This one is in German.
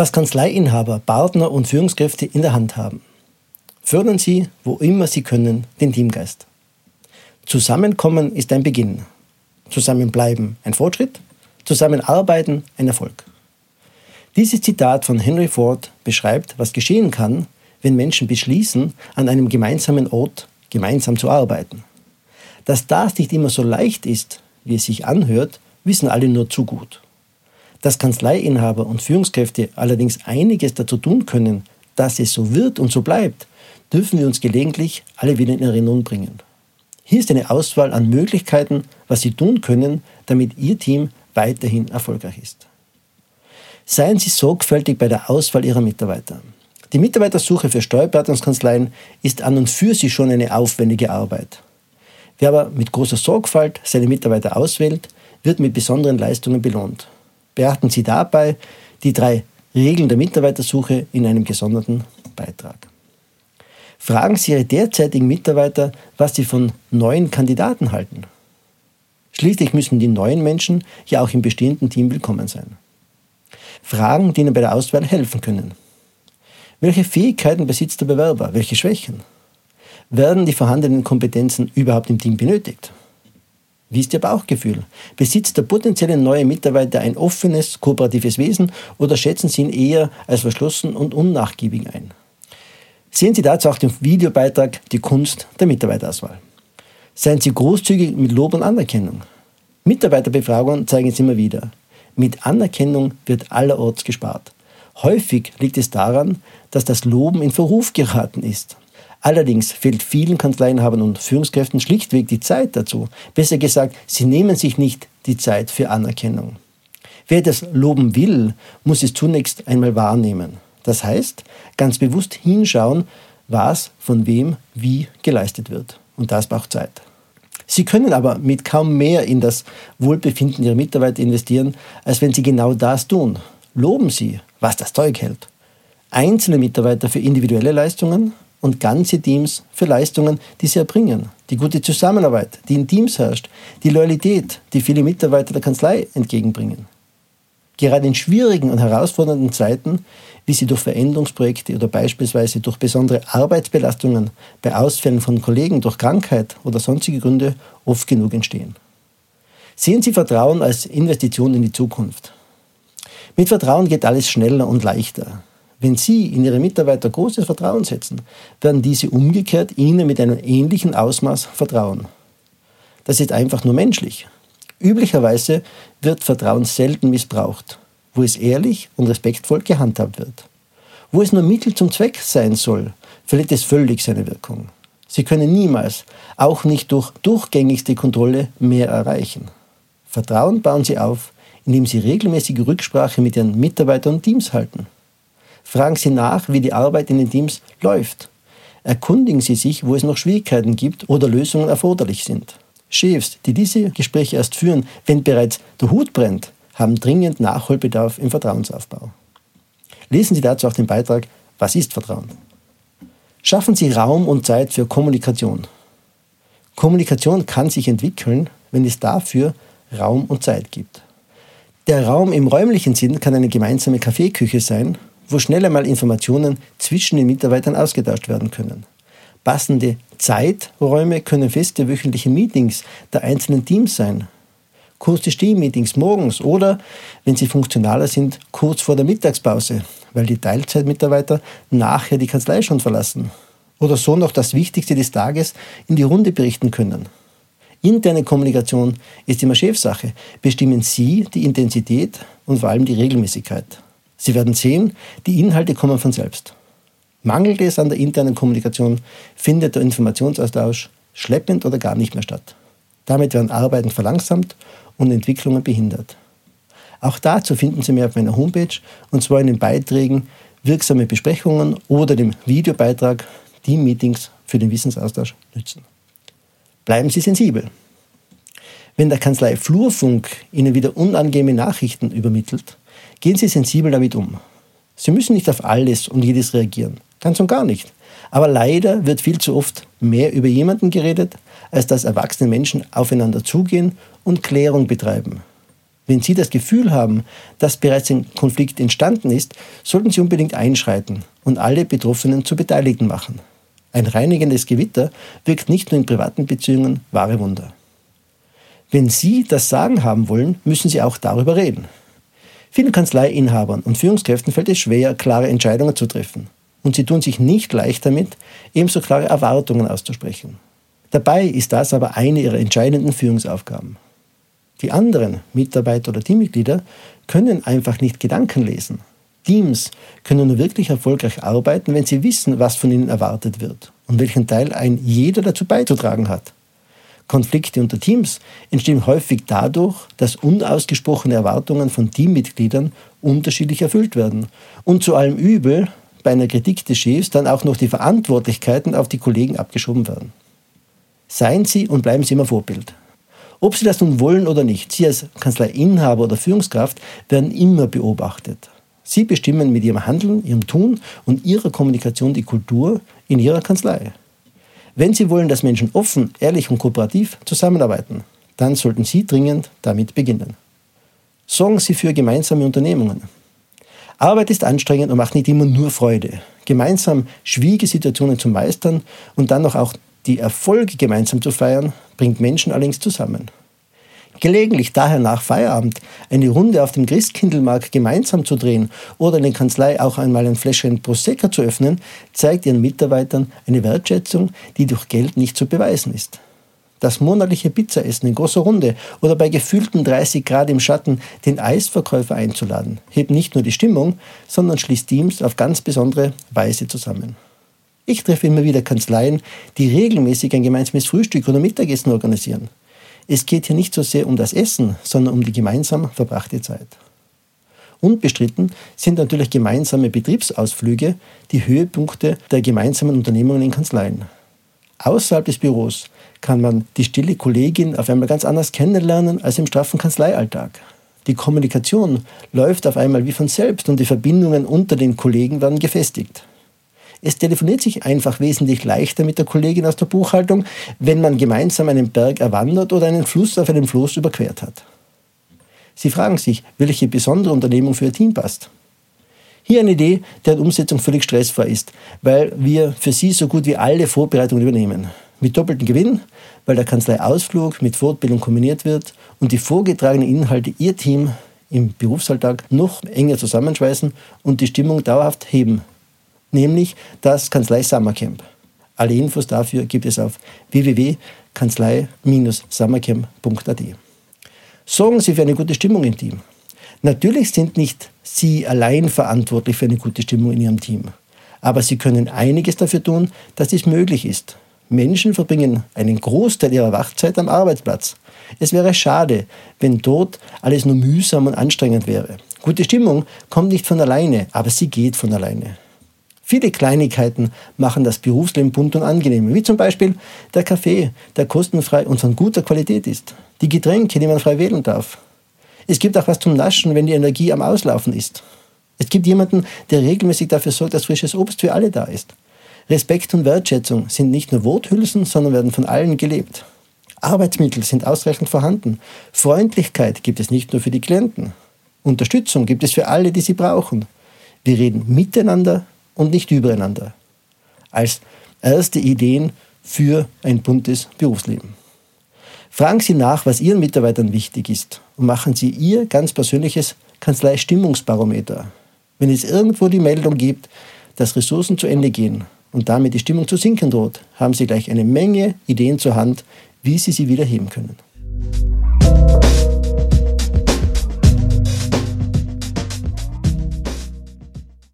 Was Kanzleiinhaber, Partner und Führungskräfte in der Hand haben. Fördern Sie, wo immer Sie können, den Teamgeist. Zusammenkommen ist ein Beginn. Zusammenbleiben ein Fortschritt. Zusammenarbeiten ein Erfolg. Dieses Zitat von Henry Ford beschreibt, was geschehen kann, wenn Menschen beschließen, an einem gemeinsamen Ort gemeinsam zu arbeiten. Dass das nicht immer so leicht ist, wie es sich anhört, wissen alle nur zu gut. Dass Kanzleiinhaber und Führungskräfte allerdings einiges dazu tun können, dass es so wird und so bleibt, dürfen wir uns gelegentlich alle wieder in Erinnerung bringen. Hier ist eine Auswahl an Möglichkeiten, was Sie tun können, damit Ihr Team weiterhin erfolgreich ist. Seien Sie sorgfältig bei der Auswahl Ihrer Mitarbeiter. Die Mitarbeitersuche für Steuerberatungskanzleien ist an und für sich schon eine aufwendige Arbeit. Wer aber mit großer Sorgfalt seine Mitarbeiter auswählt, wird mit besonderen Leistungen belohnt. Beachten Sie dabei die drei Regeln der Mitarbeitersuche in einem gesonderten Beitrag. Fragen Sie Ihre derzeitigen Mitarbeiter, was sie von neuen Kandidaten halten. Schließlich müssen die neuen Menschen ja auch im bestehenden Team willkommen sein. Fragen, die Ihnen bei der Auswahl helfen können. Welche Fähigkeiten besitzt der Bewerber? Welche Schwächen? Werden die vorhandenen Kompetenzen überhaupt im Team benötigt? Wie ist Ihr Bauchgefühl? Besitzt der potenzielle neue Mitarbeiter ein offenes, kooperatives Wesen oder schätzen Sie ihn eher als verschlossen und unnachgiebig ein? Sehen Sie dazu auch den Videobeitrag Die Kunst der Mitarbeiterauswahl. Seien Sie großzügig mit Lob und Anerkennung. Mitarbeiterbefragungen zeigen es immer wieder. Mit Anerkennung wird allerorts gespart. Häufig liegt es daran, dass das Loben in Verruf geraten ist. Allerdings fehlt vielen Kanzleienhabern und Führungskräften schlichtweg die Zeit dazu. Besser gesagt, sie nehmen sich nicht die Zeit für Anerkennung. Wer das loben will, muss es zunächst einmal wahrnehmen. Das heißt, ganz bewusst hinschauen, was von wem wie geleistet wird. Und das braucht Zeit. Sie können aber mit kaum mehr in das Wohlbefinden Ihrer Mitarbeiter investieren, als wenn Sie genau das tun. Loben Sie, was das Zeug hält. Einzelne Mitarbeiter für individuelle Leistungen und ganze Teams für Leistungen, die sie erbringen. Die gute Zusammenarbeit, die in Teams herrscht, die Loyalität, die viele Mitarbeiter der Kanzlei entgegenbringen. Gerade in schwierigen und herausfordernden Zeiten, wie sie durch Veränderungsprojekte oder beispielsweise durch besondere Arbeitsbelastungen bei Ausfällen von Kollegen durch Krankheit oder sonstige Gründe oft genug entstehen. Sehen Sie Vertrauen als Investition in die Zukunft. Mit Vertrauen geht alles schneller und leichter. Wenn Sie in Ihre Mitarbeiter großes Vertrauen setzen, werden diese umgekehrt Ihnen mit einem ähnlichen Ausmaß vertrauen. Das ist einfach nur menschlich. Üblicherweise wird Vertrauen selten missbraucht, wo es ehrlich und respektvoll gehandhabt wird. Wo es nur Mittel zum Zweck sein soll, verliert es völlig seine Wirkung. Sie können niemals, auch nicht durch durchgängigste Kontrolle, mehr erreichen. Vertrauen bauen Sie auf, indem Sie regelmäßige Rücksprache mit Ihren Mitarbeitern und Teams halten. Fragen Sie nach, wie die Arbeit in den Teams läuft. Erkundigen Sie sich, wo es noch Schwierigkeiten gibt oder Lösungen erforderlich sind. Chefs, die diese Gespräche erst führen, wenn bereits der Hut brennt, haben dringend Nachholbedarf im Vertrauensaufbau. Lesen Sie dazu auch den Beitrag Was ist Vertrauen? Schaffen Sie Raum und Zeit für Kommunikation. Kommunikation kann sich entwickeln, wenn es dafür Raum und Zeit gibt. Der Raum im räumlichen Sinn kann eine gemeinsame Kaffeeküche sein wo schnell einmal Informationen zwischen den Mitarbeitern ausgetauscht werden können. Passende Zeiträume können feste wöchentliche Meetings der einzelnen Teams sein. Kurze Stehmeetings morgens oder, wenn sie funktionaler sind, kurz vor der Mittagspause, weil die Teilzeitmitarbeiter nachher die Kanzlei schon verlassen. Oder so noch das Wichtigste des Tages in die Runde berichten können. Interne Kommunikation ist immer Chefsache. Bestimmen Sie die Intensität und vor allem die Regelmäßigkeit. Sie werden sehen, die Inhalte kommen von selbst. Mangelt es an der internen Kommunikation, findet der Informationsaustausch schleppend oder gar nicht mehr statt. Damit werden Arbeiten verlangsamt und Entwicklungen behindert. Auch dazu finden Sie mehr auf meiner Homepage und zwar in den Beiträgen wirksame Besprechungen oder dem Videobeitrag die Meetings für den Wissensaustausch nützen. Bleiben Sie sensibel. Wenn der Kanzlei Flurfunk Ihnen wieder unangenehme Nachrichten übermittelt, Gehen Sie sensibel damit um. Sie müssen nicht auf alles und jedes reagieren. Ganz und gar nicht. Aber leider wird viel zu oft mehr über jemanden geredet, als dass erwachsene Menschen aufeinander zugehen und Klärung betreiben. Wenn Sie das Gefühl haben, dass bereits ein Konflikt entstanden ist, sollten Sie unbedingt einschreiten und alle Betroffenen zu Beteiligten machen. Ein reinigendes Gewitter wirkt nicht nur in privaten Beziehungen wahre Wunder. Wenn Sie das Sagen haben wollen, müssen Sie auch darüber reden. Vielen Kanzleiinhabern und Führungskräften fällt es schwer, klare Entscheidungen zu treffen. Und sie tun sich nicht leicht damit, ebenso klare Erwartungen auszusprechen. Dabei ist das aber eine ihrer entscheidenden Führungsaufgaben. Die anderen Mitarbeiter oder Teammitglieder können einfach nicht Gedanken lesen. Teams können nur wirklich erfolgreich arbeiten, wenn sie wissen, was von ihnen erwartet wird und welchen Teil ein jeder dazu beizutragen hat. Konflikte unter Teams entstehen häufig dadurch, dass unausgesprochene Erwartungen von Teammitgliedern unterschiedlich erfüllt werden und zu allem Übel bei einer Kritik des Chefs dann auch noch die Verantwortlichkeiten auf die Kollegen abgeschoben werden. Seien Sie und bleiben Sie immer Vorbild. Ob Sie das nun wollen oder nicht, Sie als Kanzleiinhaber oder Führungskraft werden immer beobachtet. Sie bestimmen mit Ihrem Handeln, Ihrem Tun und Ihrer Kommunikation die Kultur in Ihrer Kanzlei. Wenn Sie wollen, dass Menschen offen, ehrlich und kooperativ zusammenarbeiten, dann sollten Sie dringend damit beginnen. Sorgen Sie für gemeinsame Unternehmungen. Arbeit ist anstrengend und macht nicht immer nur Freude. Gemeinsam schwierige Situationen zu meistern und dann noch auch die Erfolge gemeinsam zu feiern, bringt Menschen allerdings zusammen. Gelegentlich daher nach Feierabend eine Runde auf dem Christkindlmarkt gemeinsam zu drehen oder in der Kanzlei auch einmal ein Fläschchen Prosecco zu öffnen, zeigt ihren Mitarbeitern eine Wertschätzung, die durch Geld nicht zu beweisen ist. Das monatliche Pizzaessen in großer Runde oder bei gefühlten 30 Grad im Schatten den Eisverkäufer einzuladen, hebt nicht nur die Stimmung, sondern schließt Teams auf ganz besondere Weise zusammen. Ich treffe immer wieder Kanzleien, die regelmäßig ein gemeinsames Frühstück oder Mittagessen organisieren. Es geht hier nicht so sehr um das Essen, sondern um die gemeinsam verbrachte Zeit. Unbestritten sind natürlich gemeinsame Betriebsausflüge die Höhepunkte der gemeinsamen Unternehmungen in Kanzleien. Außerhalb des Büros kann man die stille Kollegin auf einmal ganz anders kennenlernen als im straffen Kanzleialltag. Die Kommunikation läuft auf einmal wie von selbst und die Verbindungen unter den Kollegen werden gefestigt. Es telefoniert sich einfach wesentlich leichter mit der Kollegin aus der Buchhaltung, wenn man gemeinsam einen Berg erwandert oder einen Fluss auf einem Floß überquert hat. Sie fragen sich, welche besondere Unternehmung für Ihr Team passt. Hier eine Idee, deren Umsetzung völlig stressfrei ist, weil wir für Sie so gut wie alle Vorbereitungen übernehmen. Mit doppeltem Gewinn, weil der Kanzleiausflug mit Fortbildung kombiniert wird und die vorgetragenen Inhalte Ihr Team im Berufsalltag noch enger zusammenschweißen und die Stimmung dauerhaft heben nämlich das Kanzlei Summercamp. Alle Infos dafür gibt es auf www.kanzlei-summercamp.at. Sorgen Sie für eine gute Stimmung im Team. Natürlich sind nicht Sie allein verantwortlich für eine gute Stimmung in Ihrem Team, aber Sie können einiges dafür tun, dass dies möglich ist. Menschen verbringen einen Großteil ihrer Wachzeit am Arbeitsplatz. Es wäre schade, wenn dort alles nur mühsam und anstrengend wäre. Gute Stimmung kommt nicht von alleine, aber sie geht von alleine. Viele Kleinigkeiten machen das Berufsleben bunt und angenehm, wie zum Beispiel der Kaffee, der kostenfrei und von guter Qualität ist, die Getränke, die man frei wählen darf. Es gibt auch was zum Naschen, wenn die Energie am Auslaufen ist. Es gibt jemanden, der regelmäßig dafür sorgt, dass frisches Obst für alle da ist. Respekt und Wertschätzung sind nicht nur Worthülsen, sondern werden von allen gelebt. Arbeitsmittel sind ausreichend vorhanden. Freundlichkeit gibt es nicht nur für die Klienten. Unterstützung gibt es für alle, die sie brauchen. Wir reden miteinander und nicht übereinander. Als erste Ideen für ein buntes Berufsleben. Fragen Sie nach, was Ihren Mitarbeitern wichtig ist und machen Sie Ihr ganz persönliches Kanzlei-Stimmungsbarometer. Wenn es irgendwo die Meldung gibt, dass Ressourcen zu Ende gehen und damit die Stimmung zu sinken droht, haben Sie gleich eine Menge Ideen zur Hand, wie Sie sie wieder heben können.